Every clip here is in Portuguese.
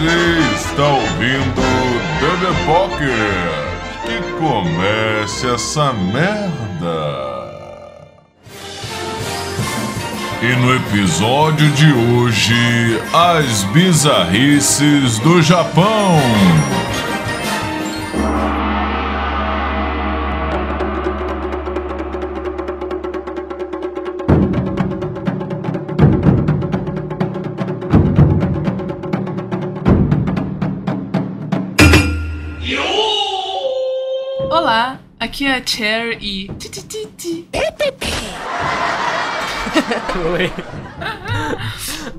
Você está ouvindo The Pocket. Que comece essa merda. E no episódio de hoje, as bizarrices do Japão. Aqui é a Cher e. Oi.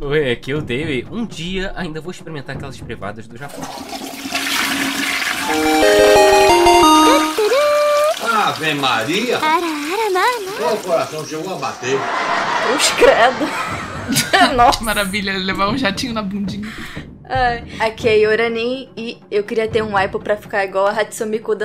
Oi, aqui é o Dave. Um dia ainda vou experimentar aquelas privadas do Japão. Ave Maria! Qual coração chegou a bater? Cruz credo. Nossa. Que maravilha, levar um jatinho na bundinha. Ai, Aqui é Yorani e eu queria ter um waipo pra ficar igual a Hatsumiko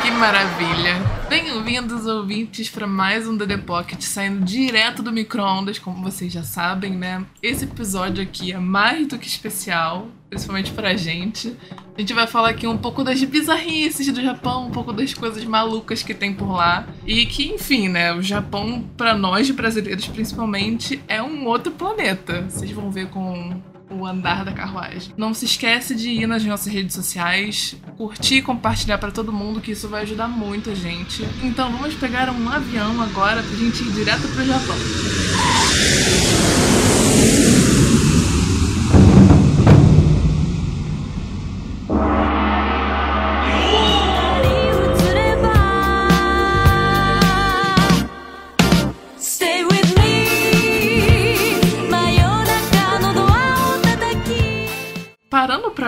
Que maravilha. Bem-vindos, ouvintes, para mais um The Pocket, saindo direto do micro-ondas, como vocês já sabem, né? Esse episódio aqui é mais do que especial, principalmente pra gente. A gente vai falar aqui um pouco das bizarrices do Japão, um pouco das coisas malucas que tem por lá. E que, enfim, né? O Japão, pra nós brasileiros principalmente, é um outro planeta. Vocês vão ver com o andar da carruagem. Não se esquece de ir nas nossas redes sociais, curtir e compartilhar pra todo mundo, que isso vai ajudar muito a gente. Então vamos pegar um avião agora pra gente ir direto pro Japão.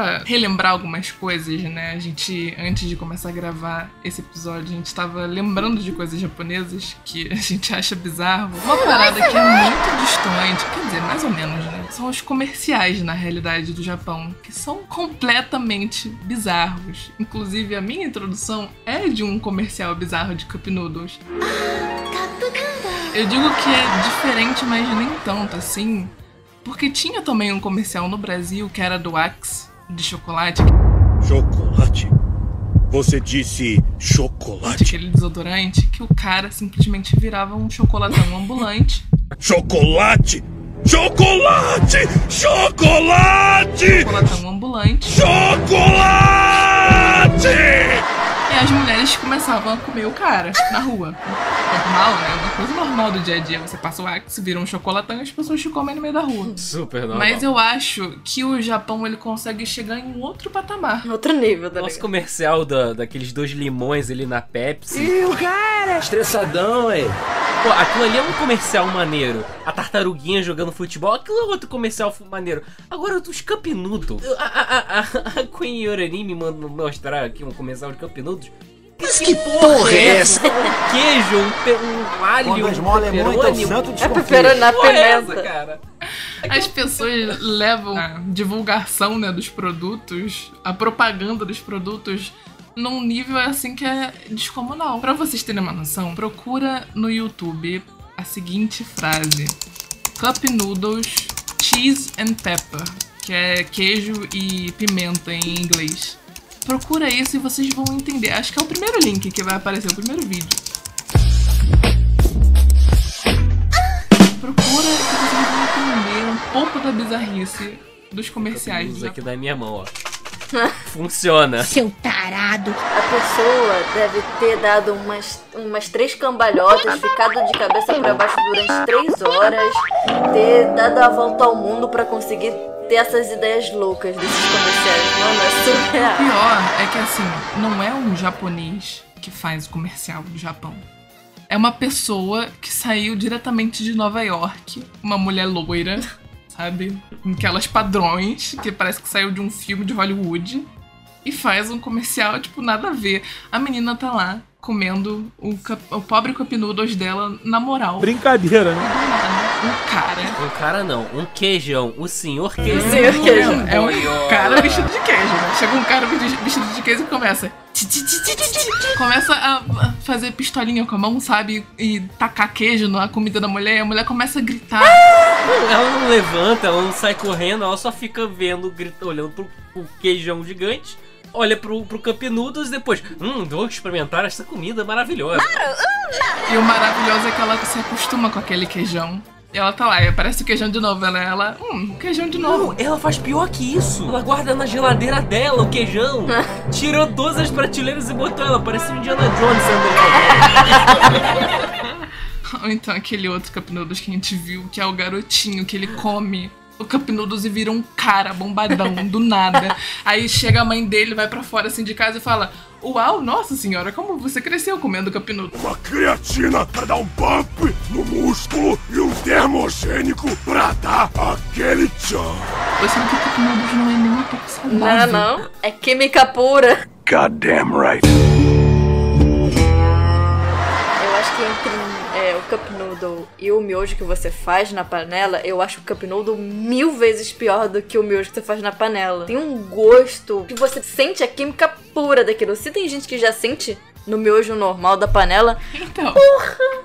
Pra relembrar algumas coisas, né? A gente, antes de começar a gravar esse episódio, a gente tava lembrando de coisas japonesas que a gente acha bizarro. Uma parada que é muito distante, quer dizer, mais ou menos, né? São os comerciais, na realidade, do Japão, que são completamente bizarros. Inclusive, a minha introdução é de um comercial bizarro de Cup Noodles. Eu digo que é diferente, mas nem tanto assim. Porque tinha também um comercial no Brasil que era do Axe, de chocolate, Chocolate? Você disse chocolate? aquele desodorante, que o cara simplesmente virava um chocolatão ambulante. Chocolate? Chocolate! Chocolate! Chocolatão ambulante. Chocolate! E as mulheres começavam a comer o cara na rua. Normal, né? Uma coisa normal do dia a dia. Você passa o Axe, vira um chocolatão e as pessoas te comem no meio da rua. Super normal. Mas eu acho que o Japão ele consegue chegar em um outro patamar. Outro nível, tá Nosso ligado? comercial da, daqueles dois limões ali na Pepsi. Estressadão, é. Pô, aquilo ali é um comercial maneiro. A tartaruguinha jogando futebol, aquilo é outro comercial maneiro. Agora, os Cup Noodles. A, a, a, a Queen Yorani me mandou mostrar aqui um comercial de Cup Noodles. Mas que porra é essa? Um queijo, um, um alho, Quando um esmola é muito, é o santo É pepperoni na porra é pimenta. cara? As pessoas levam a divulgação né, dos produtos, a propaganda dos produtos, num nível assim que é descomunal. Pra vocês terem uma noção, procura no YouTube a seguinte frase: Cup Noodles Cheese and Pepper, que é queijo e pimenta em inglês. Procura isso e vocês vão entender. Acho que é o primeiro link que vai aparecer, o primeiro vídeo. Procura que vocês vão entender um pouco da bizarrice dos comerciais. Aqui da minha mão, ó. Funciona. Seu tarado A pessoa deve ter dado umas, umas três cambalhotas, ficado de cabeça pra baixo durante três horas, ter dado a volta ao mundo pra conseguir ter essas ideias loucas desses comerciais. Mano, é surreal. pior é que assim, não é um japonês que faz o comercial do Japão. É uma pessoa que saiu diretamente de Nova York, uma mulher loira, sabe? Com aquelas padrões, que parece que saiu de um filme de Hollywood. E faz um comercial, tipo, nada a ver. A menina tá lá comendo o, o pobre cup noodles dela na moral. Brincadeira, né? um cara Um cara não, um queijão, o senhor queijão. senhor queijo. É um cara vestido de queijo, né? Chega um cara vesti- vestido de queijo e começa. Começa a fazer pistolinha com a mão, sabe? E tacar queijo na comida da mulher. E a mulher começa a gritar. Ela não levanta, ela não sai correndo, ela só fica vendo, grita, olhando pro, pro queijão gigante, olha pro, pro Cup Noodles e depois, hum, vou experimentar essa comida maravilhosa. E o maravilhoso é que ela se acostuma com aquele queijão. E ela tá lá, e aparece o queijão de novo. Ela, ela hum, queijão de novo. Não, ela faz pior que isso. Ela guarda na geladeira dela o queijão. Tirou todas as prateleiras e botou ela. Parece um Indiana Jones sendo Ou então aquele outro Cup Noodles que a gente viu, que é o garotinho que ele come o Cup Noodles e vira um cara bombadão, do nada. Aí chega a mãe dele, vai pra fora assim de casa e fala: Uau, nossa senhora, como você cresceu comendo Cup Noodles? Uma creatina pra dar um bump no músculo e um termogênico pra dar aquele tchan. Eu sinto que o Cup Noodles não é nem um pouco Não, saudável. não. É química pura. Goddamn right. Eu acho que entre o Cup Noodle e o miojo que você faz na panela, eu acho o Cup Noodle mil vezes pior do que o miojo que você faz na panela. Tem um gosto que você sente a química pura daquilo. Se tem gente que já sente no miojo normal da panela, Então.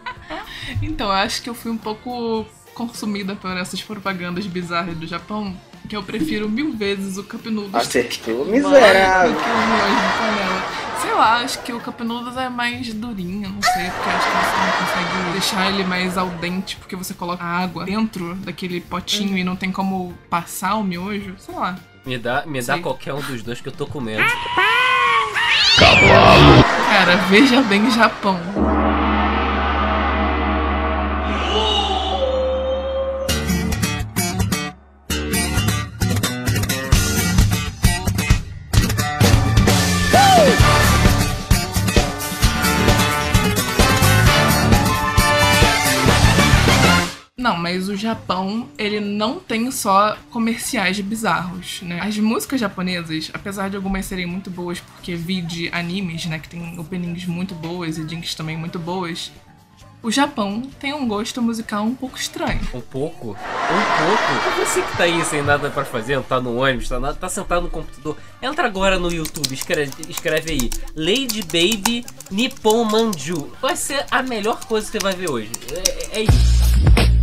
então, eu acho que eu fui um pouco consumida por essas propagandas bizarras do Japão, que eu prefiro mil vezes o Cup Noodles do que, Acertou, do miserável. que o miojo de panela. Sei lá, acho que o Cup Noodles é mais durinho, não sei, porque acho que você não deixar ele mais al dente, porque você coloca água dentro daquele potinho e não tem como passar o miojo, sei lá. Me dá, me dá qualquer um dos dois que eu tô comendo. Cara, veja bem Japão. Japão, ele não tem só comerciais bizarros, né? As músicas japonesas, apesar de algumas serem muito boas, porque vi de animes, né, que tem openings muito boas e jinks também muito boas, o Japão tem um gosto musical um pouco estranho. Um pouco? Um pouco? Você que tá aí sem nada pra fazer, não tá no ônibus, tá, tá sentado no computador. Entra agora no YouTube, escreve, escreve aí. Lady Baby Nippon Manju. Vai ser a melhor coisa que você vai ver hoje. É, é isso.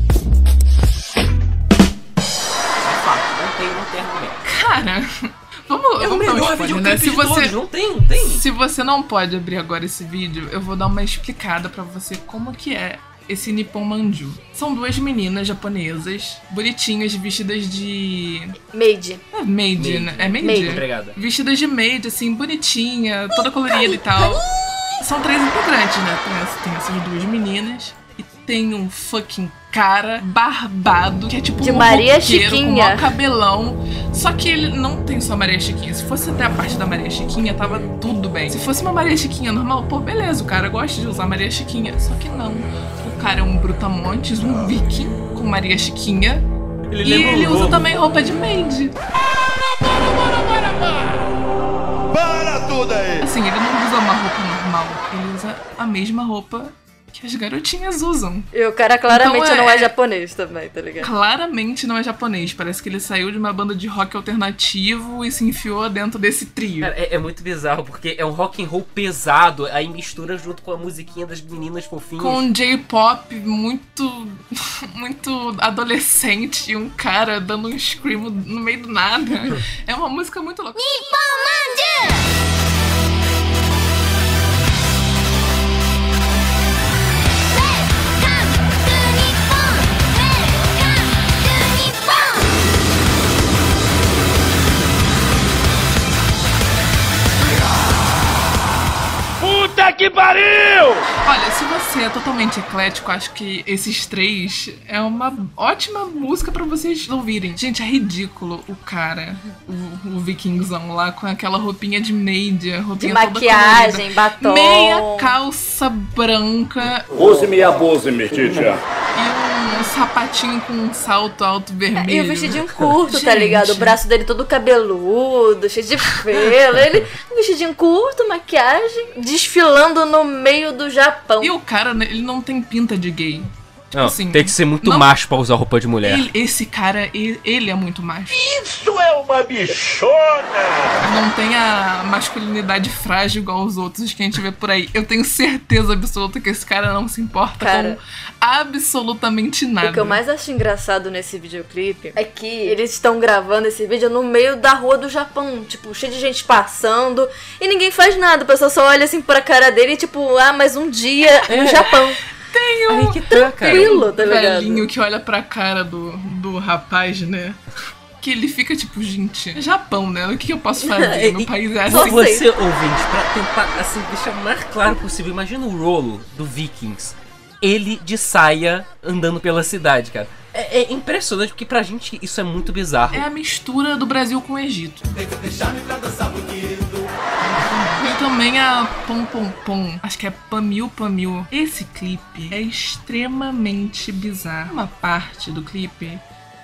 Cara, vamos, É vamos dar um spoiler, videoclipe né? Se você, todos, não tem, não tem. Se você não pode abrir agora esse vídeo, eu vou dar uma explicada pra você como que é esse Nippon Manju. São duas meninas japonesas, bonitinhas, vestidas de... made. É maid, Maid. né? É maid? Maid. Obrigada. Vestidas de maid, assim, bonitinha, toda colorida e tal. São três integrantes, né? Tem, tem essas duas meninas. E tem um fucking cara barbado, que é tipo De um Maria roqueiro com Chiquinha. maior cabelão. Só que ele não tem só Maria Chiquinha. Se fosse até a parte da Maria Chiquinha, tava tudo bem. Se fosse uma Maria Chiquinha normal, pô, beleza, o cara gosta de usar Maria Chiquinha. Só que não. O cara é um brutamontes, um viking com Maria Chiquinha. Ele e um ele usa também roupa de maid. Para tudo aí! Assim, ele não usa uma roupa normal. Ele usa a mesma roupa que as garotinhas usam. E o cara claramente Então é- não é japonês também, tá ligado? Claramente não é japonês. Parece que ele saiu de uma banda de rock alternativo e se enfiou dentro desse trio. É, é muito bizarro, porque é um rock and roll pesado, aí mistura junto com a musiquinha das meninas fofinhas. Com um J-pop muito. muito adolescente e um cara dando um scream no meio do nada. É uma música muito louca. Que pariu! Olha, se você é totalmente eclético, acho que esses três é uma ótima música pra vocês ouvirem. Gente, é ridículo o cara, o, o vikingzão lá com aquela roupinha de maid, De roupinha toda maquiagem, colorida. batom. Meia calça branca Use-me e abuse-me, teacher. e um sapatinho com um salto alto vermelho. E o vestidinho curto, tá ligado? O braço dele todo cabeludo, cheio de pelo. Ele, um vestidinho curto, maquiagem, desfilando no meio do Japão. E o cara, ele não tem pinta de gay. Não, assim, tem que ser muito não- macho pra usar roupa de mulher. Ele- esse cara, ele, ele é muito macho. Isso é uma bichona! Não tem a masculinidade frágil igual os outros que a gente vê por aí. Eu tenho certeza absoluta que esse cara não se importa Cara. com absolutamente nada. O que eu mais acho engraçado nesse videoclipe é que eles estão gravando esse vídeo no meio da rua do Japão, tipo, cheio de gente passando e ninguém faz nada. O pessoal só olha assim pra cara dele e tipo, ah, mais um dia no Japão. Aí que tá, cara. Tranquilo, tá ligado? velhinho que olha pra cara do, do rapaz, né? Que ele fica tipo, gente, é Japão, né? O que, que eu posso fazer? Meu país é Só assim. você, ouvinte, pra tentar, assim, deixar o mais claro possível. Imagina o Rolo do Vikings. Ele de saia andando pela cidade, cara. É, é impressionante, porque pra gente isso é muito bizarro. É a mistura do Brasil com o Egito. E também a Pom Pom Pom, acho que é Pamil Pamil. Esse clipe é extremamente bizarro. Uma parte do clipe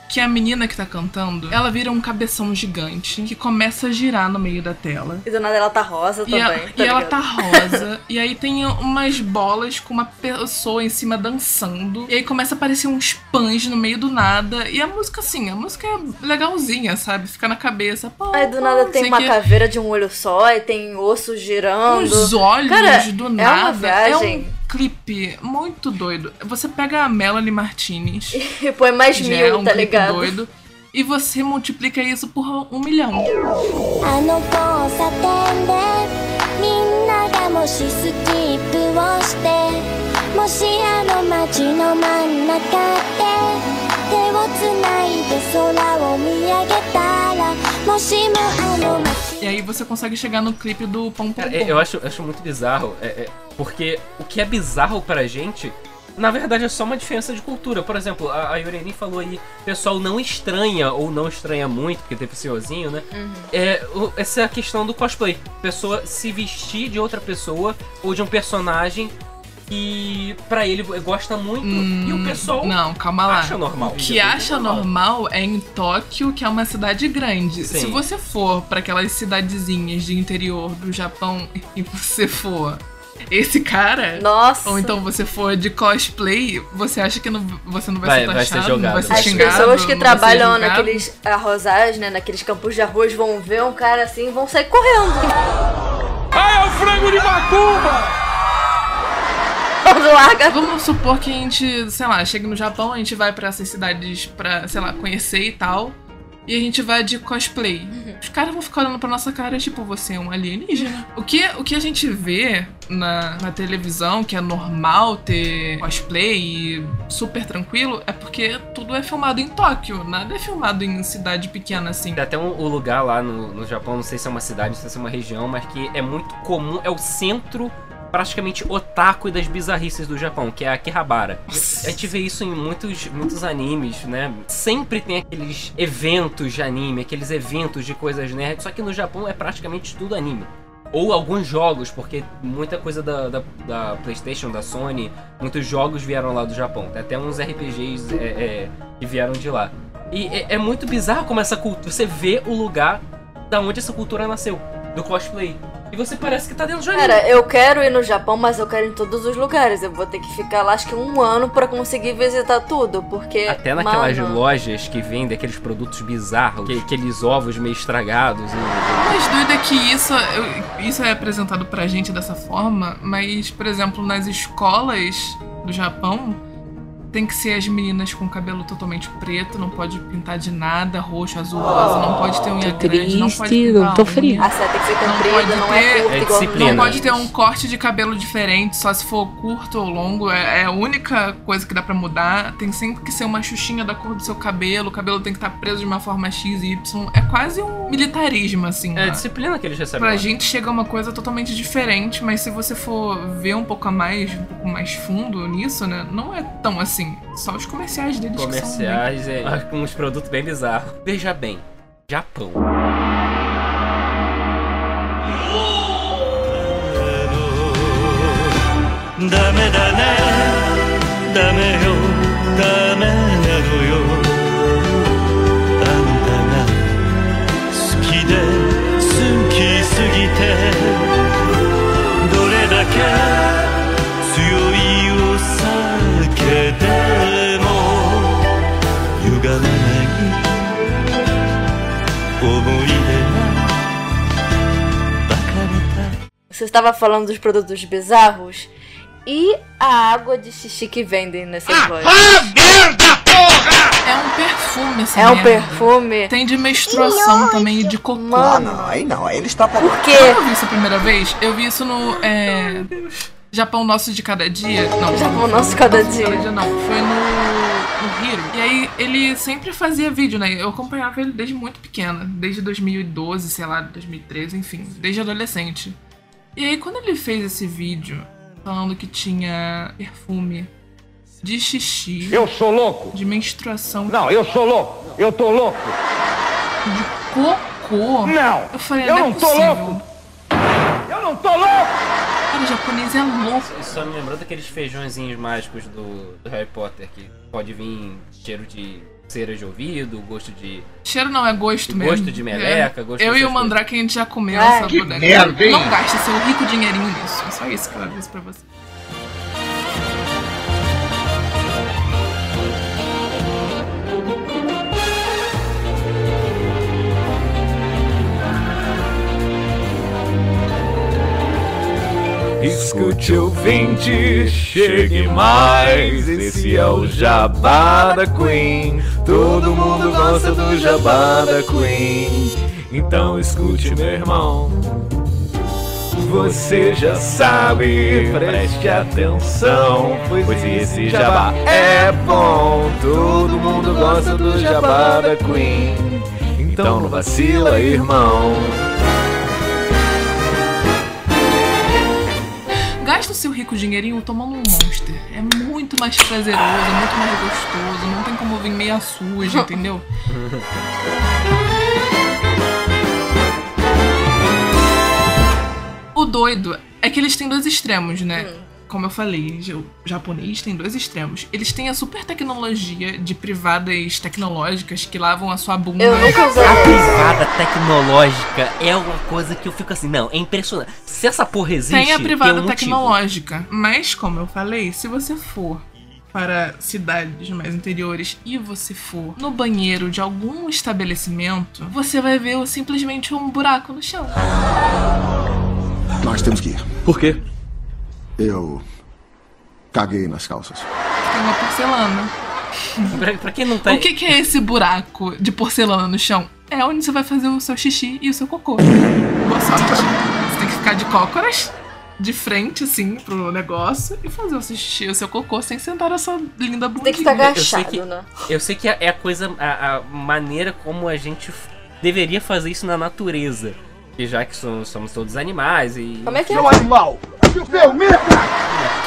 que a menina que tá cantando, ela vira um cabeção gigante que começa a girar no meio da tela. E do nada ela tá rosa E, também. ela, tá e ela tá rosa. e aí tem umas bolas com uma pessoa em cima dançando. E aí começa a aparecer uns pães no meio do nada. E a música, assim, a música é legalzinha, sabe? Fica na cabeça. Pô, Aí do pô, nada não tem uma o quê. caveira de um olho só e tem osso girando. Uns olhos Cara, do é uma nada. É viagem. um clipe muito doido. Você pega a Melanie Martinez, E põe mais que já é mil, um tá clipe ligado? doido. E você multiplica isso por um milhão. E aí você consegue chegar no clipe do Pom Pom. É, eu acho, acho muito bizarro, é, é, porque o que é bizarro pra gente, na verdade é só uma diferença de cultura. Por exemplo, a, a Yureni falou aí, pessoal não estranha ou não estranha muito, porque teve senhorzinho, né? Uhum. É, o, essa é a questão do cosplay. Pessoa se vestir de outra pessoa ou de um personagem que pra ele gosta muito e o pessoal Hum, Não, calma lá. acha normal. O que acha normal é em Tóquio, que é uma cidade grande. Sim. Se você for pra aquelas cidadezinhas de interior do Japão e você for esse cara, Nossa. ou então você for de cosplay, você acha que não, você não vai, Vai- ser vai ser taxado, não vai jogado. ser As xingado, pessoas que trabalham naqueles arrozais, né, naqueles campos de arroz, vão ver um cara assim e vão sair correndo. Ah, é o frango de macumba! Larga. Vamos supor que a gente, sei lá, chega no Japão, a gente vai pra essas cidades pra, sei lá, conhecer e tal. E a gente vai de cosplay. Os caras vão ficar olhando pra nossa cara, tipo, você é um alienígena. O que, o que a gente vê na, na televisão, que é normal ter cosplay e super tranquilo, é porque tudo é filmado em Tóquio. Nada é filmado em cidade pequena assim. Tem até um, um lugar lá no, no Japão, não sei se é uma cidade, não sei se é uma região, mas que é muito comum, é o centro praticamente otaku das bizarrices do Japão, que é Akihabara. A gente vê isso em muitos, muitos animes, né? Sempre tem aqueles eventos de anime, aqueles eventos de coisas nerds, só que no Japão é praticamente tudo anime. Ou alguns jogos, porque muita coisa da, da, da PlayStation, da Sony, muitos jogos vieram lá do Japão. Tem até uns RPGs é, é, que vieram de lá. E é, é muito bizarro como essa cultura. Você vê o lugar da onde essa cultura nasceu, do cosplay. E você parece que tá dentro de um anime. Cara, eu quero ir no Japão, mas eu quero ir em todos os lugares. Eu vou ter que ficar lá, acho que um ano pra conseguir visitar tudo, porque. Até naquelas mano, lojas que vendem aqueles produtos bizarros, que- aqueles ovos meio estragados. E... O mais doido é que isso, eu- isso é apresentado pra gente dessa forma, mas, por exemplo, nas escolas do Japão, tem que ser as meninas com cabelo totalmente preto, não pode pintar de nada, roxo, azul, rosa, não pode ter unha grande, não pode triste, pintar eu tô unha. fria. A seta tem que ser Não comprida, pode não, é ter- curta É disciplina. Não pode ter um corte de cabelo diferente, só se for curto ou longo. É, é a única coisa que dá pra mudar. Tem sempre que ser uma xuxinha da cor do seu cabelo. O cabelo tem que estar preso de uma forma X e Y. É quase um militarismo, assim. É a lá. disciplina que eles recebem. Pra lá. gente chega uma coisa totalmente diferente, mas se você for ver um pouco a mais, um pouco mais fundo nisso, né? Não é tão assim assim, só os comerciais deles Comerciais, que são bem... é, com uns produtos bem bizarros. Veja bem, Japão. Dame, dame, dame, oh. Estava falando dos produtos bizarros e a água de xixi que vendem nessas lojas. É um perfume essa É um merda. perfume. Tem de menstruação também e de cocô. Mano, Aí não, aí ele está pra... por quê? Quando eu vi isso a primeira vez, eu vi isso no é, Japão Nosso de Cada Dia. Não, Japão Nosso de Cada Nosso Dia. não. Foi no, no Hiro. E aí ele sempre fazia vídeo, né? Eu acompanhava ele desde muito pequena. Desde 2012, sei lá, 2013, enfim. Desde adolescente. E aí quando ele fez esse vídeo falando que tinha perfume de xixi, Eu sou louco. de menstruação, Não, eu sou louco. Eu tô louco. de cocô... Não. Eu falei, Eu não, não é tô possível. louco. Eu não tô louco. Cara, o japonês é louco. Isso só me lembrou daqueles feijõezinhos mágicos do, do Harry Potter, que pode vir cheiro de cera de ouvido, gosto de. Cheiro não, é gosto mesmo. Gosto de meleca, É. gosto Eu e o Mandrake a gente já comeu Ah, essa bodega. merda, hein? Não gaste seu rico dinheirinho nisso. É só isso que eu aviso pra você. Escute ouvinte, chegue mais. Esse é o Jabá da Queen. Todo mundo gosta do Jabá da Queen. Então escute, meu irmão. Você já sabe, preste atenção. Pois esse jabá é bom. Todo mundo gosta do jabá da Queen. Então não vacila, irmão. Gasta o seu rico dinheirinho tomando um monster. É muito mais prazeroso, é muito mais gostoso. Não tem como vir meia suja, entendeu? O doido é que eles têm dois extremos, né? Como eu falei, o japonês tem dois extremos. Eles têm a super tecnologia de privadas tecnológicas que lavam a sua bunda. Eu nunca usei. A privada tecnológica é uma coisa que eu fico assim, não, é impressionante. Se essa porra existe, Tem a privada tem um motivo. tecnológica. Mas, como eu falei, se você for para cidades mais interiores e você for no banheiro de algum estabelecimento, você vai ver simplesmente um buraco no chão. Nós temos que ir. Por quê? Eu caguei nas calças. Tem uma porcelana. Pra, pra quem não tá. O que, que é esse buraco de porcelana no chão? É onde você vai fazer o seu xixi e o seu cocô. Boa sorte. Você tem que ficar de cócoras, de frente, assim, pro negócio, e fazer o seu xixi e o seu cocô sem sentar a sua linda bundinha. Tem que estar Eu sei agachado, que- né? Eu sei que é a coisa, a, a maneira como a gente deveria fazer isso na natureza. Que já que somos, somos todos animais e. Como é que é? animal!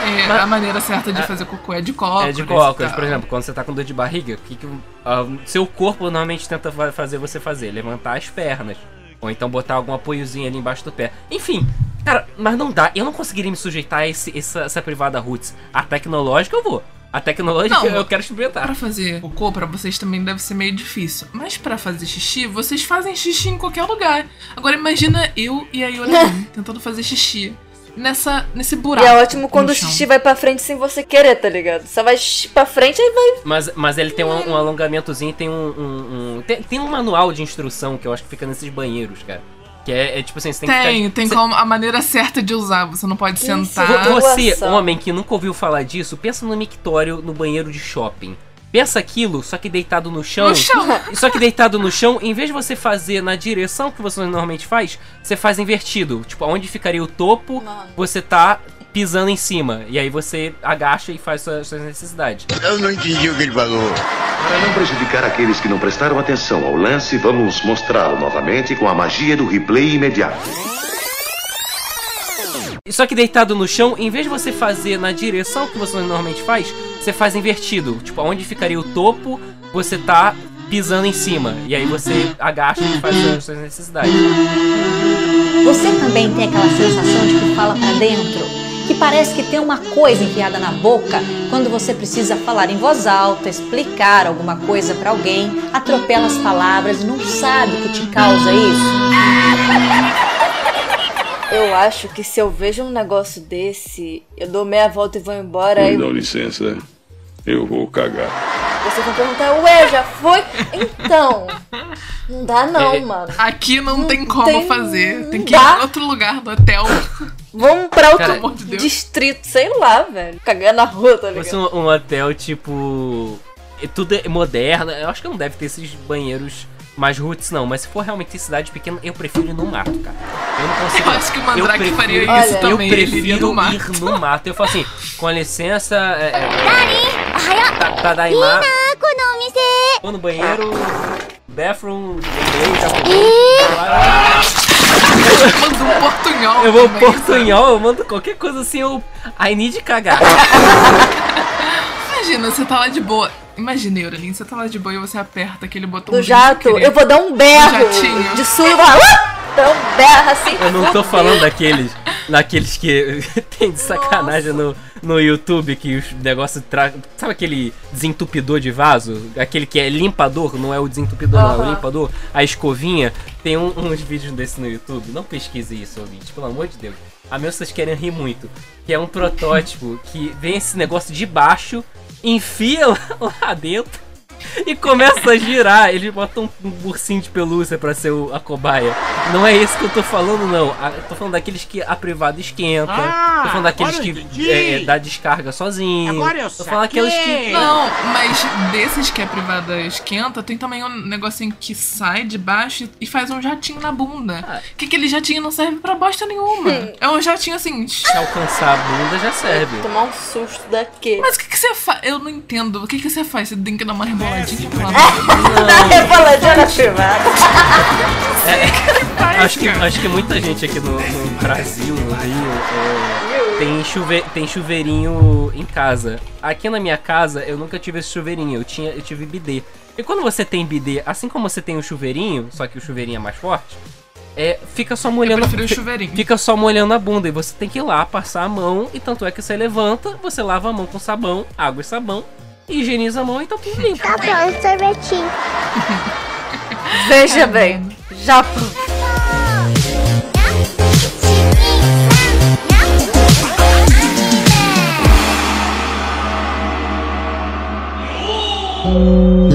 É, a maneira certa de fazer cocô é de cócoras. É de e cócoras, por exemplo, quando você tá com dor de barriga, o que, que o ah, seu corpo normalmente tenta fa- fazer você fazer? Levantar as pernas. Ou então botar algum apoiozinho ali embaixo do pé. Enfim, cara, mas não dá. Eu não conseguiria me sujeitar a esse, essa, essa privada roots. A tecnológica eu vou. A tecnológica Não, eu quero Pra experimentar. fazer cocô, pra vocês também deve ser meio difícil. Mas pra fazer xixi, vocês fazem xixi em qualquer lugar. Agora imagina eu e a Yorin tentando fazer xixi nessa, nesse E buraco. é ótimo quando o xixi vai pra frente sem você querer, tá ligado? Você vai xixi pra frente e vai. Mas, mas ele tem um, um alongamentozinho, tem um. um- um- tem, tem um manual de instrução que eu acho que fica nesses banheiros, cara. Que é, é tipo assim, você tem, que Tem, ficar. tem você- como a maneira certa de usar. Você não pode sentar. Vo- Você, homem que nunca ouviu falar disso, pensa no mictório no banheiro de shopping. Pensa aquilo, só que deitado no chão. No chão. Só que deitado no chão, em vez de você fazer na direção que você normalmente faz, você faz invertido. Tipo, onde ficaria o topo, Mano. você tá pisando em cima. E aí você agacha e faz suas, suas necessidades. Eu não entendi o que ele falou. Para não prejudicar aqueles que não prestaram atenção ao lance, vamos mostrá-lo novamente com a magia do replay imediato. Só que deitado no chão, em vez de você fazer na direção que você normalmente faz, você faz invertido. Tipo, onde ficaria o topo, você tá pisando em cima. E aí você agacha e faz suas, suas necessidades. Você também tem aquela sensação de que fala pra dentro? Que parece que tem uma coisa enfiada na boca quando você precisa falar em voz alta, explicar alguma coisa pra alguém, atropela as palavras e não sabe o que te causa isso? Eu acho que se eu vejo um negócio desse, eu dou meia volta e vou embora. Aí licença, eu vou cagar. você vai perguntar, ué, já foi? Então. Não dá não, É, mano. Aqui não, Não tem como tem- fazer. Tem não que ir dá. em outro lugar do hotel Vamos pra outro Cara, de distrito, sei lá, velho. Cagar na rua, tá ligado? Fosse um, um hotel tipo. é Tudo é moderno. Eu acho que não deve ter esses banheiros mais roots, não. Mas se for realmente em cidade pequena, eu prefiro ir no mato, cara. Eu não consigo. Eu acho que o Mandrake prefiro- faria Olha, isso Eu também. Ele prefiro iria no mato. ir no mato. Eu falo assim, com licença. É, é, tá, tá daí lá. Vou no banheiro. Bathroom. inglês, japonês, Manda um portunhol. Eu vou também, portunhol, eu mando qualquer coisa assim, eu. I need cagar. Imagina, você tá lá de boa. Imagina, Euralin, você tá lá de boa e você aperta aquele botão Do jato, eu vou dar um berro jatinho. de e. Uh! Dá um berro assim. Eu não tô falando daqueles. Daqueles que tem de sacanagem no, no YouTube que os negócios tra... Sabe aquele desentupidor de vaso? Aquele que é limpador, não é o desentupidor, não, é o limpador. A escovinha. Tem um- uns vídeos desse no YouTube. Não pesquise isso, ouvinte, pelo amor de Deus. A menos que vocês querem rir muito. Que é um protótipo que vem esse negócio de baixo, enfia lá, dentro e começa a girar. Eles botam um, ursinho de pelúcia pra ser o- a cobaia. Não é esse que eu tô falando, não. A- Eu tô falando daqueles que a privada esquenta. Ah, tô falando daqueles que é, é, dá descarga sozinho. Agora eu tô falando daqueles que. Não, mas desses que a privada esquenta, tem também um negocinho que sai de baixo e faz um jatinho na bunda. Ah. Que aquele jatinho não serve pra bosta nenhuma. É um jatinho assim. Se alcançar a bunda já serve. Tomar um susto daqui. Mas o que, que você faz? Eu não entendo. O que, que você faz? Você tem que dar uma reboladinha Dá reboladinha na privada. Acho que, acho que muita gente aqui no, no Brasil, no Rio, é, tem, chuve, tem chuveirinho em casa. Aqui na minha casa eu nunca tive esse chuveirinho, eu, tinha, eu tive bidê. E quando você tem bidê, assim como você tem o chuveirinho, só que o chuveirinho é mais forte, é, fica só molhando. Fica só molhando a bunda e você tem que ir lá passar a mão e tanto é que você levanta, você lava a mão com sabão, água e sabão, higieniza a mão e tá tudo limpo. Tá pronto, sorvetinho. Veja bem, Japão. Temos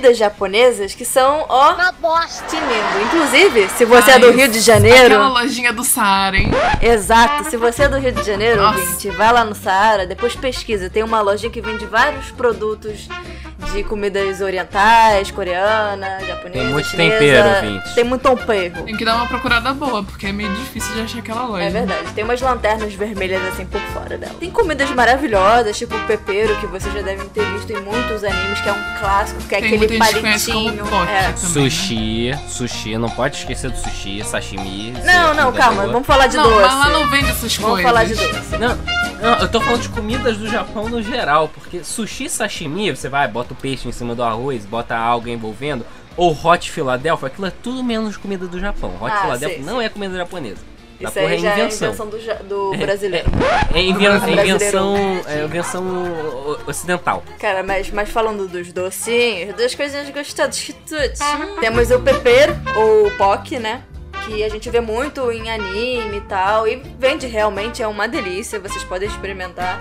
comidas japonesas que são, ó, Uma bosta. tinindo. Inclusive, se você é do Ai, Rio de Janeiro. Aquela lojinha do Saara, hein? Exato, se você é do Rio de Janeiro, Nossa. ouvinte, vai lá no Saara, depois pesquisa. Tem uma lojinha que vende vários produtos de comidas orientais, coreana, japonesa, Tem muito chinesa. tempero, ouvinte. Tem muito tempero. Tem que dar uma procurada boa, porque é meio difícil de achar aquela loja. É verdade, tem umas lanternas vermelhas assim por fora dela. Tem comidas maravilhosas, tipo o pepero, que vocês já devem ter visto em muitos animes, que é um clássico, que é Tem aquele gente palitinho. É. também. Sushi, sushi, não pode esquecer do sushi, sashimi. Não, não, calma, boa. vamos falar de não, doce. mas lá não vende essas Vamos coisas. falar de doce. Não, não, eu tô falando de comidas do Japão no geral, porque sushi sashimi, você vai, bota o peixe em cima do arroz, bota algo envolvendo, ou hot Philadelphia, aquilo é tudo menos comida do Japão. Hot Ah, Philadelphia sei, não é comida japonesa. Isso aí é já invenção. é invenção do, do É, brasileiro. É, inven- Do é brasileiro. invenção, é invenção ocidental. Cara, mas, mas falando dos docinhos, das coisinhas gostosas. Temos o pepero, ou o poke, né? Que a gente vê muito em anime e tal. E vende realmente, é uma delícia, vocês podem experimentar.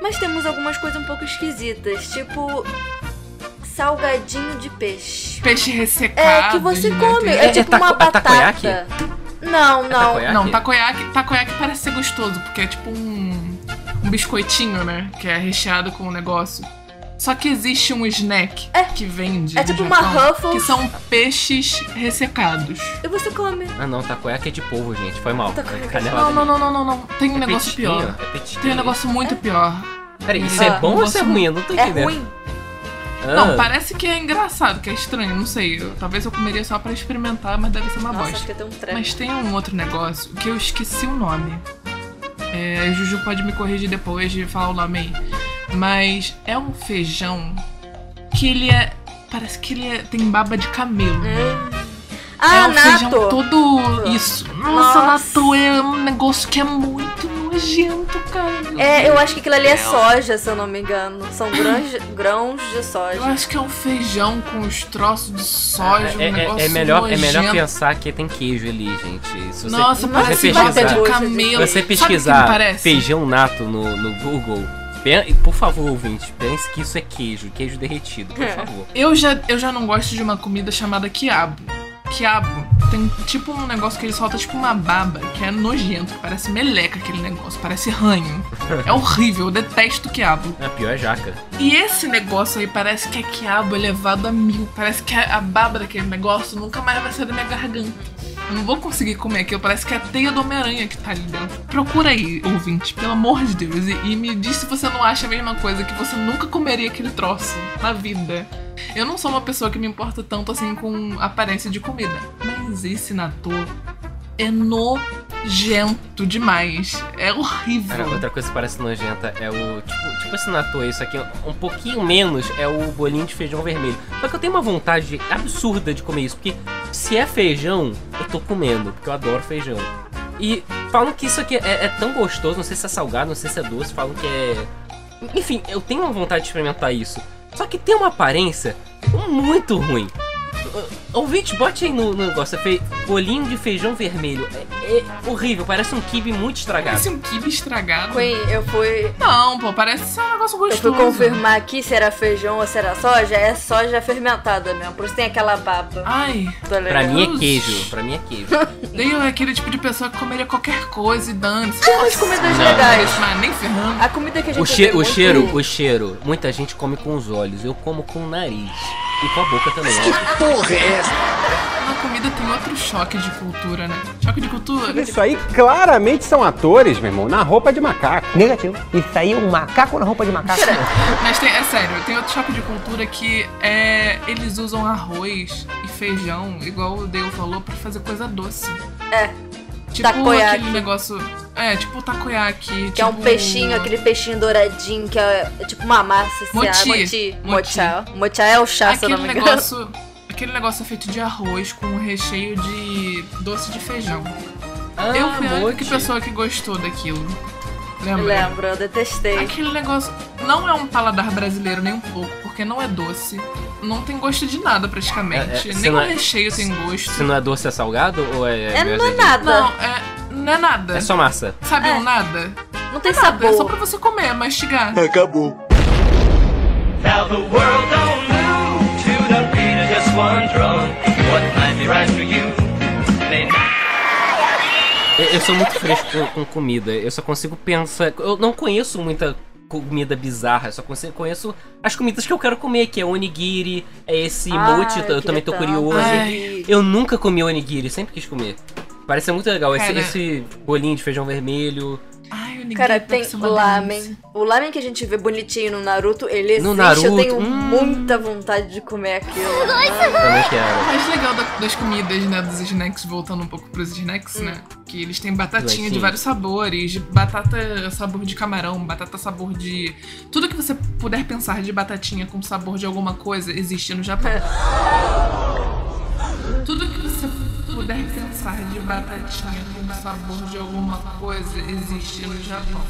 Mas temos algumas coisas um pouco esquisitas, tipo. Salgadinho de peixe. Peixe ressecado. É, que você né? come. É, É tipo taco- uma é batata. takoyaki? Não, não. takoyaki? Não, takoyaki, takoyaki parece ser gostoso, porque é tipo um, um biscoitinho, né? Que é recheado com um negócio. Só que existe um snack que vende. É no tipo uma Japão, Ruffles. Que são peixes ressecados. E você come. Ah não, takoyaki é de polvo, gente, foi mal. É Não, não, não, não, não, não. Tem um É negócio pior. é. Tem um negócio muito pior. Peraí, isso Ah, é bom ou isso é ruim? Eu não tô É entendendo. ruim. Ah, Não, parece que é engraçado, que é estranho, não sei. Eu- talvez eu comeria só pra experimentar, mas deve ser uma Nossa, acho bosta. tem um. Mas tem um outro negócio que eu esqueci o nome. É, Juju pode me corrigir depois de falar o nome aí. Mas é um feijão que ele é. Parece que ele é- tem baba de camelo. Ah, é um feijão nato. todo isso. Nossa, Nossa. nato é um negócio que é muito nojento, cara. É, eu acho que aquilo ali é céu. soja, se eu não me engano. São grãos, grãos de Eu soja. acho que é um feijão com os troços de soja, um É, é- negócio é melhor, é melhor nojento. pensar que tem queijo ali, gente. Se você, Nossa, se parece você vaca pesquisar, de camelo. se você pesquisar parece? feijão nato no, no Google, por favor, ouvinte, pense que isso é queijo, queijo derretido, por favor. Eu já, eu já não gosto de uma comida chamada quiabo. Quiabo tem tipo um negócio que ele solta tipo uma baba, que é nojento, que parece meleca aquele negócio, parece ranho. É horrível, eu detesto quiabo. A pior é jaca. E esse negócio aí parece que é quiabo elevado a mil. Parece que a baba daquele negócio nunca mais vai sair da minha garganta. Não vou conseguir comer aquilo, parece que é a teia do Homem-Aranha que tá ali dentro. Procura aí, ouvinte, pelo amor de Deus, e, e me diz se você não acha a mesma coisa, que você nunca comeria aquele troço na vida. Eu não sou uma pessoa que me importa tanto assim com aparência de comida, mas esse natô é nojento demais. É horrível. Cara, outra coisa que parece nojenta é o. Tipo, tipo esse natô, isso aqui, um pouquinho menos é o bolinho de feijão vermelho. Só que eu tenho uma vontade absurda de comer isso, porque se é feijão, eu tô comendo, porque eu adoro feijão. E falam que isso aqui é, é tão gostoso, não sei se é salgado, não sei se é doce, falam que é. Enfim, eu tenho uma vontade de experimentar isso. Só que tem uma aparência muito ruim. Ouvinte, bote aí no, no negócio. É fe... Bolinho de feijão vermelho. É, é horrível, parece um kibe muito estragado. Parece um kibe estragado. Queen, eu fui. Não, pô, parece ser um negócio Eu gostoso. fui confirmar aqui se era feijão ou se era soja. É soja fermentada mesmo, por isso tem aquela baba. Ai? Pra mim é queijo, pra mim é queijo. Dale é aquele tipo de pessoa que comeria qualquer coisa e dane-se. Tem umas comidas Não. legais. Mas nem ferrando. A comida que a gente O, che o cheiro, o cheiro, muita gente come com os olhos, eu como com o nariz. E com a boca também, óbvio. Porra, é essa? Na comida tem outro choque de cultura, né? Choque de cultura. Isso aí claramente são atores, meu irmão, na roupa de macaco. Negativo. Isso aí é um macaco na roupa de macaco. Mas tem, é sério, tem outro choque de cultura que é. Eles usam arroz e feijão, igual o Dale falou, pra fazer coisa doce. É. Tipo Takoyaki. aquele negócio. É, tipo o takoyaki. Que é um tipo- peixinho, aquele peixinho douradinho, que é tipo uma massa. assim, Mochi. ah, Mochi. Mochi. Mocha. Mocha é o chá, se eu Aquele não me engano. negócio. Aquele negócio é feito de arroz com recheio de doce de feijão. Ah, eu fui a única mochi. pessoa que gostou daquilo. Lembra? lembro, eu detestei. Aquele negócio não é um paladar brasileiro nem um pouco, porque não é doce. Não tem gosto de nada praticamente. É, é, nem não o é- recheio tem gosto. Se não é doce, é salgado ou é. É, não é nada. Não, é, não é nada. É só massa. Sabe É. um nada? Não tem É nada, é só sabor. pra você comer, mastigar. Acabou. Now the world don't Eu, eu sou muito fresco com, com comida. Eu só consigo pensar. Eu não conheço muita comida bizarra. Eu só conheço as comidas que eu quero comer, que é onigiri, é esse Ah, mochi. eu Eu, também tô tanto. curioso. Ai. Eu nunca comi onigiri, sempre quis comer. Parece muito legal. Esse, esse bolinho de feijão vermelho. Ai, o nigiri Cara, deve tem uma lamen. O lamen que a gente vê bonitinho no Naruto, ele No existe. eu Naruto, tenho hum. muita vontade de comer aquilo. Também O quero. mais legal da- das comidas, né, dos snacks, voltando um pouco pros snacks, né? Que eles têm batatinha de vários sabores, de batata sabor de camarão, batata sabor de. Tudo que você puder pensar de batatinha com sabor de alguma coisa existe no Japão. Tudo que você puder pensar de batatinha com sabor de alguma coisa existe no Japão.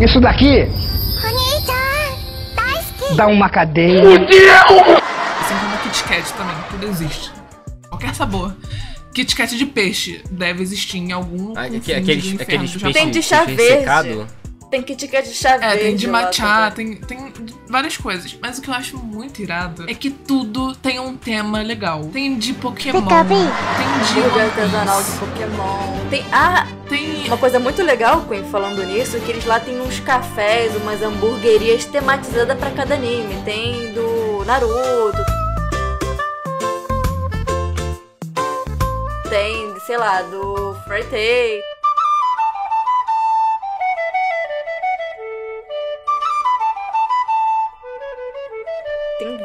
Isso daqui dá uma cadeia. Assim como Kit Kat também, tudo existe. Qualquer sabor. Kit Kat de peixe deve existir em algum Ah, aqueles- aqueles Japão. Tem de peixe- chá peixe verde. Tem Kit Kat de chá É, tem de matcha, tem, tem várias coisas. Mas o que eu acho muito irado é que tudo tem um tema legal. Tem de Pokémon, tem de One artesanal de Pokémon. Tem. Ah, tem... uma coisa muito legal, Queen, falando nisso, é que eles lá têm uns cafés, umas hamburguerias tematizadas pra cada anime. Tem do Naruto. Tem, sei lá, do Friday.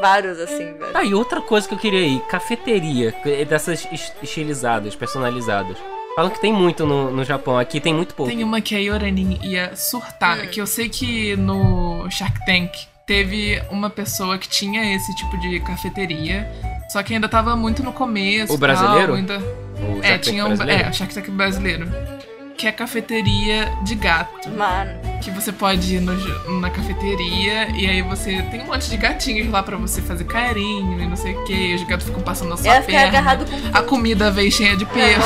Vários assim, velho. Ah, e outra coisa que eu queria ir, cafeteria, é dessas es- estilizadas, personalizadas. Falam que tem muito no, no Japão, aqui tem muito pouco. Tem uma que a Yoranin ia surtar, Hum. que eu sei que no Shark Tank teve uma pessoa que tinha esse tipo de cafeteria, só que ainda tava muito no começo. O brasileiro? Tal, ainda... O É, Shark Tank tinha um. brasileiro? É, o Shark Tank brasileiro. Que é cafeteria de gato. Mano. Que você pode ir no- na cafeteria e aí você tem um monte de gatinhos lá pra você fazer carinho e não sei o que. E os gatos ficam passando na sua Ela perna. agarrado com A comida veio cheia de peixe.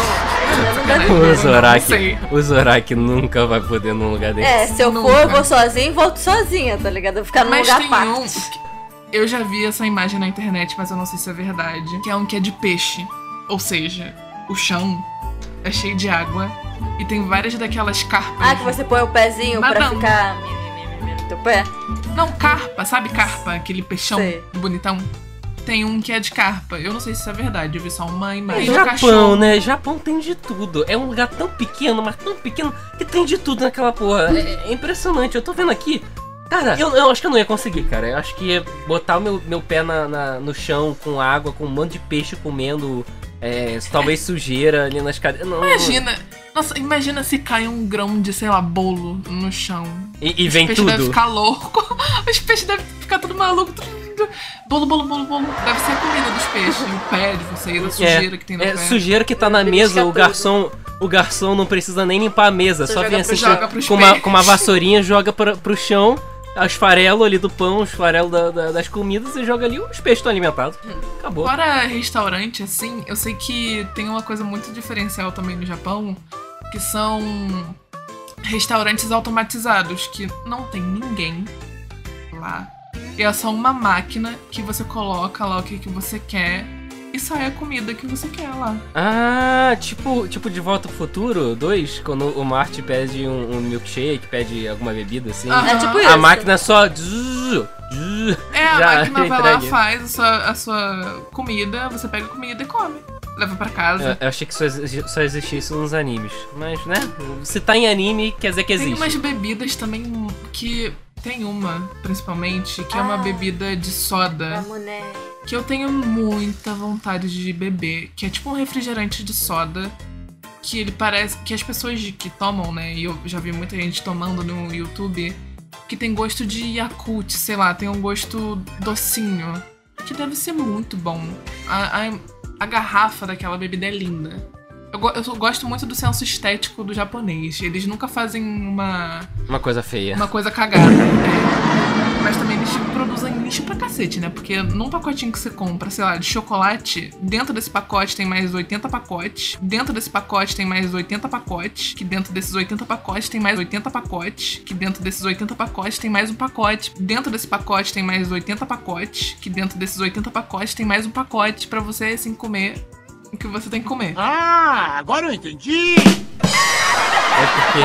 O Zorak, o Zorak nunca vai poder num lugar desse. É, se eu Nunca. for, eu vou sozinho e volto sozinha, tá ligado? Eu vou ficar num Mas lugar tem parte. um. que- Eu já vi essa imagem na internet, mas eu não sei se é verdade. Que é um que é de peixe. Ou seja, o chão é cheio de água e tem várias daquelas carpas. Ah, que você põe o pezinho pra Nadando. ficar mi, mi, no teu pé? Não, carpa, sabe carpa? Aquele peixão Sei. bonitão. Tem um que é de carpa. Eu não sei se isso é verdade. Eu vi só uma É imagem do Japão, cachorro. né? Japão tem de tudo. É um lugar tão pequeno, mas tão pequeno que tem de tudo naquela porra. É, é impressionante. Eu tô vendo aqui. Cara, eu, eu acho que eu não ia conseguir, cara. Eu acho que ia botar o meu, meu pé na, na- no chão com água, com um monte de peixe comendo. é, talvez sujeira ali nas cadeiras. Não, Imagina. Nossa, imagina se cai um grão de, sei lá, bolo no chão. E, e Os vem peixes devem tudo. ficar louco. Os peixes devem ficar tudo maluco. tudo- Bolo, bolo, bolo, bolo. Deve ser a comida dos peixes. O pé de vocês, a sujeira que tem no é, pé. sujeira que tá na mesa, o garçom. O garçom não precisa nem limpar a mesa, Só só vem assim joga com, uma, com uma vassourinha, joga pra, pro chão, os farelos ali do pão, os farelos da- da- das comidas e joga ali, os peixes estão alimentados. Acabou. Fora restaurante, assim, eu sei que tem uma coisa muito diferencial também no Japão, que são restaurantes automatizados, que não tem ninguém lá. E é só uma máquina que você coloca lá o que, que você quer e sai a comida que você quer lá. Ah, tipo, tipo de Volta pro Futuro 2, quando o Marty pede um, um milkshake, pede alguma bebida assim. Aham. É tipo A isso. máquina só. zzz, zzz, É, a máquina vai lá, faz a sua, a sua comida, você pega a comida e come. Leva pra casa. Eu, eu achei que só, só existia isso nos animes. Mas, né? Se tá em anime, quer dizer que Tem existe. umas bebidas também que. Tem uma, principalmente, que é uma Ah. bebida de soda. Que eu tenho muita vontade de beber. Que é tipo um refrigerante de soda. Que ele parece. Que as pessoas de- que tomam, né? E eu já vi muita gente tomando no YouTube. Que tem gosto de Yakult, sei lá, tem um gosto docinho. Que deve ser muito bom. A, a, a garrafa daquela bebida é linda. Eu, go- eu gosto muito do senso estético do japonês. Eles nunca fazem uma, Uma coisa feia. uma coisa cagada. é. Mas também eles produzem lixo pra cacete, né? Porque num pacotinho que você compra, sei lá, de chocolate, dentro desse pacote tem mais 80 pacotes. Dentro desse pacote tem mais 80 pacotes. Que dentro desses 80 pacotes tem mais 80 pacotes. Que dentro desses 80 pacotes tem mais um pacote. Dentro desse pacote tem mais 80 pacotes. Que dentro desses 80 pacotes tem mais um pacote pra você, assim, comer o que você tem que comer. Ah, agora eu entendi! É porque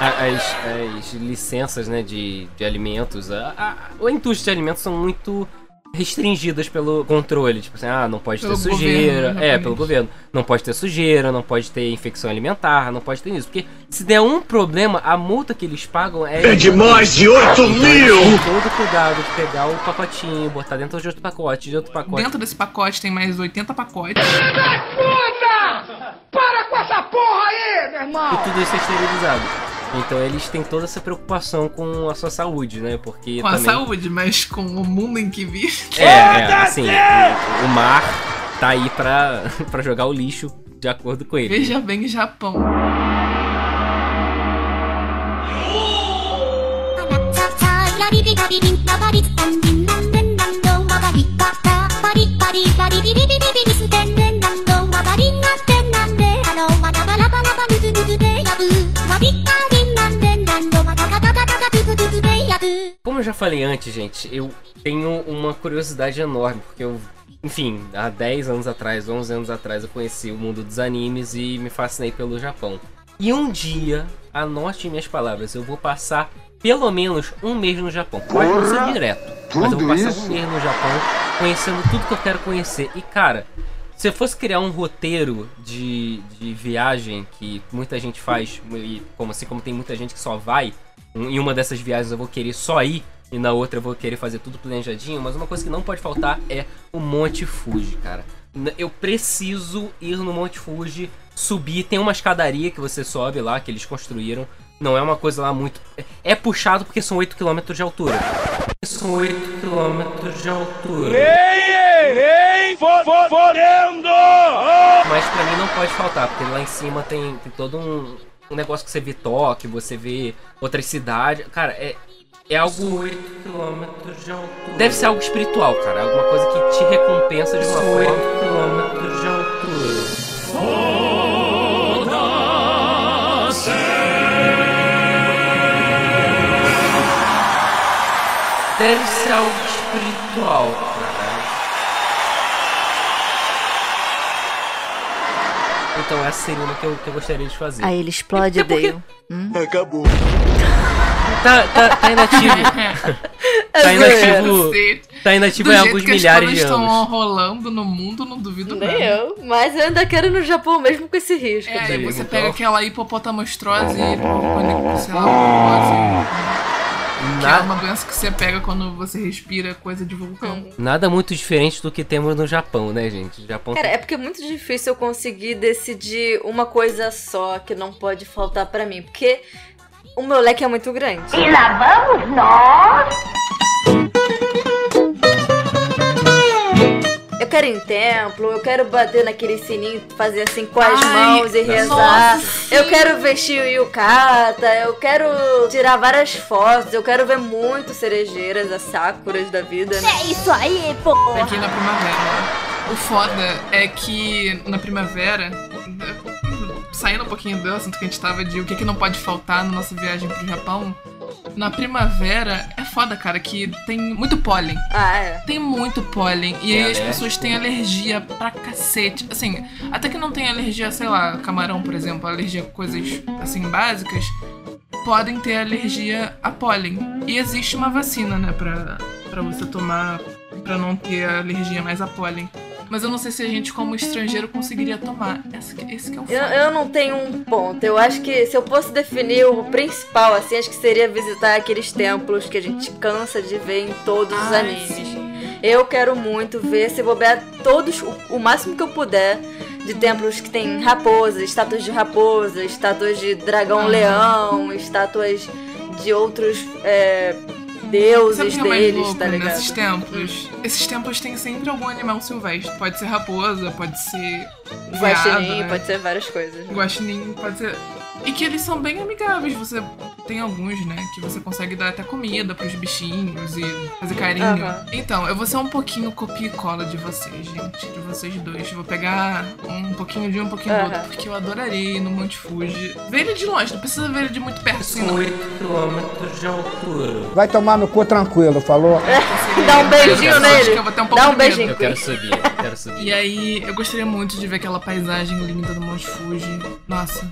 as, as licenças né, de, de alimentos, a, a, a indústria de alimentos são muito restringidas pelo controle. Tipo assim, ah, não pode Pelo ter sujeira. governo É, pelo governo. Não pode ter sujeira, não pode ter infecção alimentar, não pode ter isso. Porque se der um problema, a multa que eles pagam é. É de mais de 8 Então, mil! todo cuidado de pegar o pacotinho, botar dentro de outro pacote, de outro pacote. Dentro desse pacote tem mais 80 pacotes. Puta! Para com essa porra aí, meu irmão! E tudo isso é esterilizado. Então eles têm toda essa preocupação com a sua saúde, né? Porque Com a também... saúde, mas com o mundo em que vive. É, é assim, o, o mar tá aí pra, pra jogar o lixo de acordo com ele. Veja bem Japão. Como eu já falei antes, gente, eu tenho uma curiosidade enorme, porque eu, enfim, há 10 anos atrás, 11 anos atrás, eu conheci o mundo dos animes e me fascinei pelo Japão. E um dia, anote minhas palavras, eu vou passar pelo menos um mês no Japão. Pode não ser direto, mas eu vou passar isso? um mês no Japão conhecendo tudo que eu quero conhecer. E cara, eu fosse criar um roteiro de, de viagem que muita gente faz, e como assim como tem muita gente que só vai, em uma dessas viagens eu vou querer só ir e na outra eu vou querer fazer tudo planejadinho, mas uma coisa que não pode faltar é o Monte Fuji, cara. Eu preciso ir no Monte Fuji, subir, tem uma escadaria que você sobe lá, que eles construíram. Não é uma coisa lá muito. é- puxado porque são 8 km de altura. São 8 km de altura. Ei, for, for, forendo! Mas pra mim não pode faltar, porque lá em cima tem, tem todo um, um negócio que você vê Tóquio, você vê outras cidades. Cara, é, é algo. Deve ser algo espiritual, cara. Alguma coisa que te recompensa de uma forma. de altura. Deve ser algo espiritual, cara. Então essa seria uma que eu, que eu gostaria de fazer. Aí ele explode, Até porque- Dale. Hum? Acabou. Tá, tá, tá inativo. tá inativo. Tá inativo Do em jeito alguns que as milhares coisas de estão anos. rolando no mundo, não duvido Nem nada. eu. Mas eu ainda quero ir no Japão mesmo com esse risco. É, aí você então. pega aquela hipopotamastrose, hipopotamo- sei lá, é Na- uma doença que você pega quando você respira coisa de vulcão. Nada muito diferente do que temos no Japão, né, gente? O Japão Cara, tem- é porque é muito difícil eu conseguir decidir uma coisa só que não pode faltar pra mim. Porque o meu leque é muito grande. E lá vamos nós. Quero ir em templo, eu quero bater naquele sininho, fazer assim com as Ai, mãos e rezar. nossa, eu quero vestir o yukata, eu quero tirar várias fotos, eu quero ver muito cerejeiras, as sakuras da vida, né? É isso aí, pô. Aqui na primavera. O foda é que na primavera, saindo um pouquinho do assunto que a gente tava de o que, que não pode faltar na nossa viagem pro Japão, na primavera é foda, cara, que tem muito pólen. Ah, é. Tem muito pólen. E aí as alérgico. pessoas têm alergia pra cacete. Assim, até que não tem alergia, sei lá, camarão, por exemplo, alergia a coisas assim básicas, podem ter alergia a pólen. E existe uma vacina, né, pra, pra você tomar pra não ter alergia mais a pólen. Mas eu não sei se a gente, como estrangeiro, conseguiria tomar. Esse, esse que é o Eu, eu não tenho um ponto. Eu acho que se eu fosse definir o principal, assim, acho que seria visitar aqueles templos que a gente cansa de ver em todos os Ai, animes. sim. Eu quero muito ver, se bobear todos, o, o máximo que eu puder, de templos que tem raposas, estátuas de raposa, estátuas de dragão-leão, estátuas de outros é, deuses é deles, louco tá ligado? nesses templos? Esses templos têm sempre algum animal silvestre. Pode ser raposa, pode ser Guaxinim, né? pode ser várias coisas. né? Guaxinim, pode ser... E que eles são bem amigáveis. Você tem alguns, né? Que você consegue dar até comida pros bichinhos e fazer carinho. Aham. Então, eu vou ser um pouquinho copia e cola de vocês, gente. De vocês dois. Vou pegar um pouquinho de um, um pouquinho do outro. Porque eu adoraria ir no Monte Fuji. Ver ele de longe, não precisa ver ele de muito perto assim, não. 8 quilômetros de altura. Vai tomar no cu tranquilo, falou? Dá um beijinho Eu acho nele. que eu vou ter um pouco Dá um de medo. beijinho. Eu quero subir, eu quero subir. E aí, eu gostaria muito de ver aquela paisagem linda do Monte Fuji. Nossa.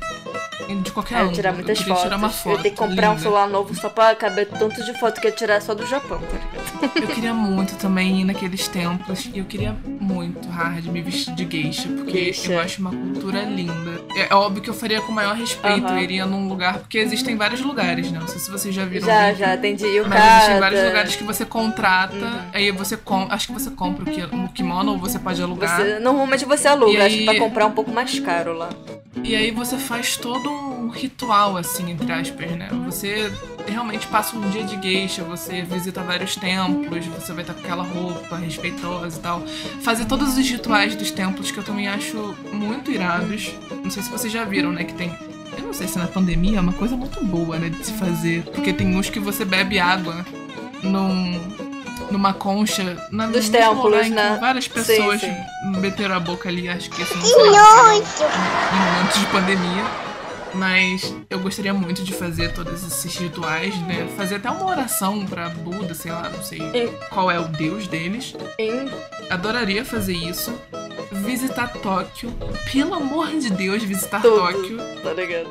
De qualquer É, eu ângulo. tirar muitas eu queria fotos. tirar uma Eu foto. tenho que comprar um celular novo só pra caber tanto de foto que eu ia tirar só do Japão, tá? Eu queria muito também ir naqueles templos. E eu queria muito, hard, me vestir de geisha. Porque Geisha. eu acho uma cultura linda. É óbvio que eu faria com o maior respeito. Aham. Eu iria num lugar. Porque existem vários lugares, né? Não sei se vocês já viram. Já, já, atendi Mas existem vários lugares que você contrata. Uhum. Aí você com... Acho que você compra o ki- o kimono ou você pode alugar. Você, normalmente você aluga, E acho que aí- pra comprar um pouco mais caro lá. E aí você faz todo um ritual, assim, entre aspas, né? Você realmente passa um dia de geisha, você visita vários templos, você vai estar com aquela roupa respeitosa e tal. Fazer todos os rituais dos templos que eu também acho muito irados. Não sei se vocês já viram, né? Que tem. Eu não sei se na pandemia é uma coisa muito boa, né? De se fazer. Porque tem uns que você bebe água num. Numa concha na, Dos templos, né? Várias Sim, pessoas sim. meteram a boca ali, acho que isso não seria em momentos de pandemia. Mas eu gostaria muito de fazer todos esses rituais, né? Fazer até uma oração pra Buda, sei lá, não sei Em- qual é o deus deles. Em Adoraria fazer isso. Visitar Tóquio. Pelo amor de Deus, visitar tudo, Tóquio. tá ligado?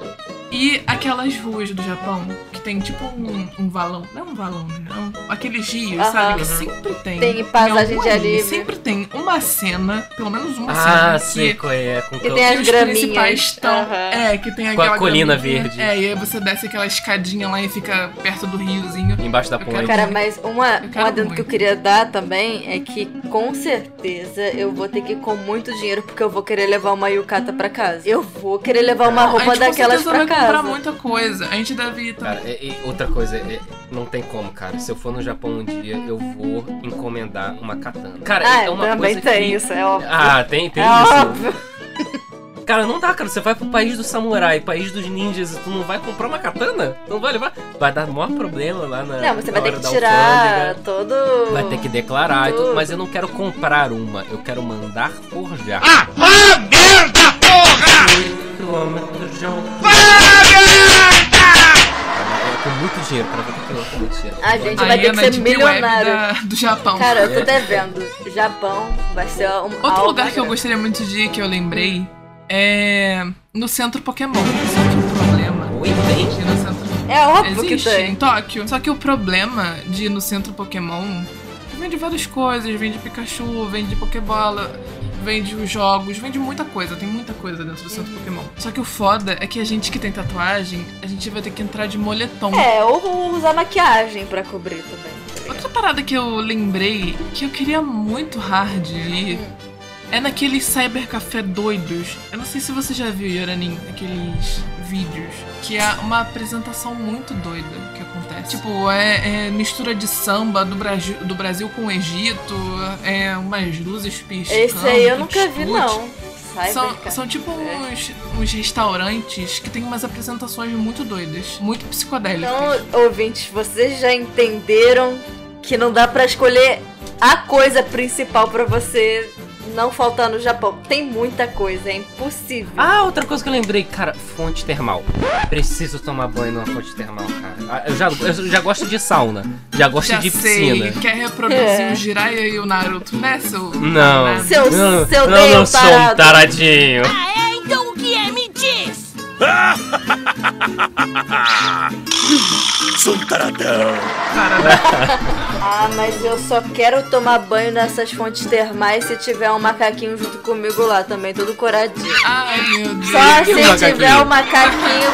E aquelas ruas do Japão que tem tipo um, um valão. Não é um valão, um- aqueles rios, Aham. sabe? Que sempre tem. Tem em passagem algum de anime, alívio. Sempre tem uma cena, pelo menos uma cena. Ah, que sei qual é. Com Que que- tem as que os graminhas. principais estão. Aham. É, que tem Com a aquela. colina graminha. verde. É, e aí você desce aquela escadinha lá e fica perto do riozinho. Embaixo da Eu ponte. quero- Cara, mas uma, Eu um quero adendo que eu muito. queria dar também é que com certeza eu vou ter que ir com muito dinheiro porque eu vou querer levar uma yukata pra casa. Eu vou querer levar uma a roupa gente com daquelas certeza pra vai casa. Comprar muita coisa. A gente deve ir também. Cara, e, e outra coisa, é, não tem como, cara. Se eu for no Japão um dia, eu vou encomendar uma katana. Cara, Ah, é uma também coisa tem que... isso, é óbvio. Ah, tem, tem É isso. óbvio. Cara, não dá, cara. Você vai pro país do samurai, país dos ninjas, e tu não vai comprar uma katana? Não vai levar? Vai dar maior problema lá na. Não, você na vai ter que tirar alfândega. todo. Vai ter que declarar e tudo, tudo. mas eu não quero comprar uma, eu quero mandar forjar. Ah, ah, porra! Quilômetros de É com muito dinheiro, cara, vou ter que muito dinheiro. A gente vai ter é que na ser milionário. do Japão. Cara, eu tô devendo. Japão vai ser um. Outro lugar que eu grande. gostaria muito de ir, que eu lembrei, é no centro Pokémon. Só que o problema Oi, tem? no centro É óbvio que Existe tem. em Tóquio. Só que o problema de ir no centro Pokémon vende várias coisas, vende Pikachu, vende Pokébola, vende os jogos, vende muita coisa, tem muita coisa dentro do centro Pokémon. Só que o foda é que a gente que tem tatuagem, a gente vai ter que entrar de moletom. É, ou usar maquiagem pra cobrir também. tá? Outra parada que eu lembrei que eu queria muito hard ir é naqueles cybercafé doidos. Eu não sei se você já viu, Yoranin, aqueles vídeos. Que é uma apresentação muito doida que acontece. Tipo, é, é mistura de samba do Brasil, do Brasil com o Egito, é umas luzes piscando. Esse aí eu nunca vi, não. São, são tipo uns, uns restaurantes que tem umas apresentações muito doidas, muito psicodélicas. Então, ouvintes, vocês já entenderam que não dá pra escolher a coisa principal pra você não faltar no Japão. Tem muita coisa, é impossível. Ah, outra coisa que eu lembrei, cara, fonte termal. Preciso tomar banho numa fonte termal, cara. Ah, Eu já, eu já gosto de sauna, já gosto Já de sei, piscina. quer reproduzir É. o Jiraiya e o Naruto, né, seu... Não, né? Seu- não, seu não, Deus não sou um taradinho. É, então o que é? Me diz! Sou um taradão. Ah, mas eu só quero tomar banho nessas fontes termais se tiver um macaquinho junto comigo lá também, todo coradinho. Ai, meu Deus. Só que se um macaquinho? tiver um macaquinho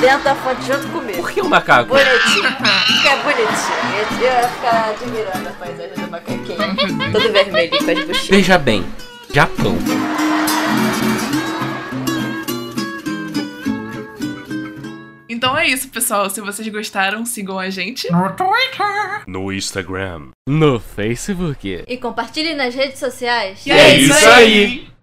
dentro da fonte junto comigo. Por que o macaco? Bonitinho. Fica bonitinho. Eu ia ficar admirando a paisagem do macaquinho. Todo vermelho com as buchinhas. Veja bem, Japão. Então é isso, pessoal. Se vocês gostaram, sigam a gente. No Instagram. No Facebook. E compartilhe nas redes sociais. E é isso aí.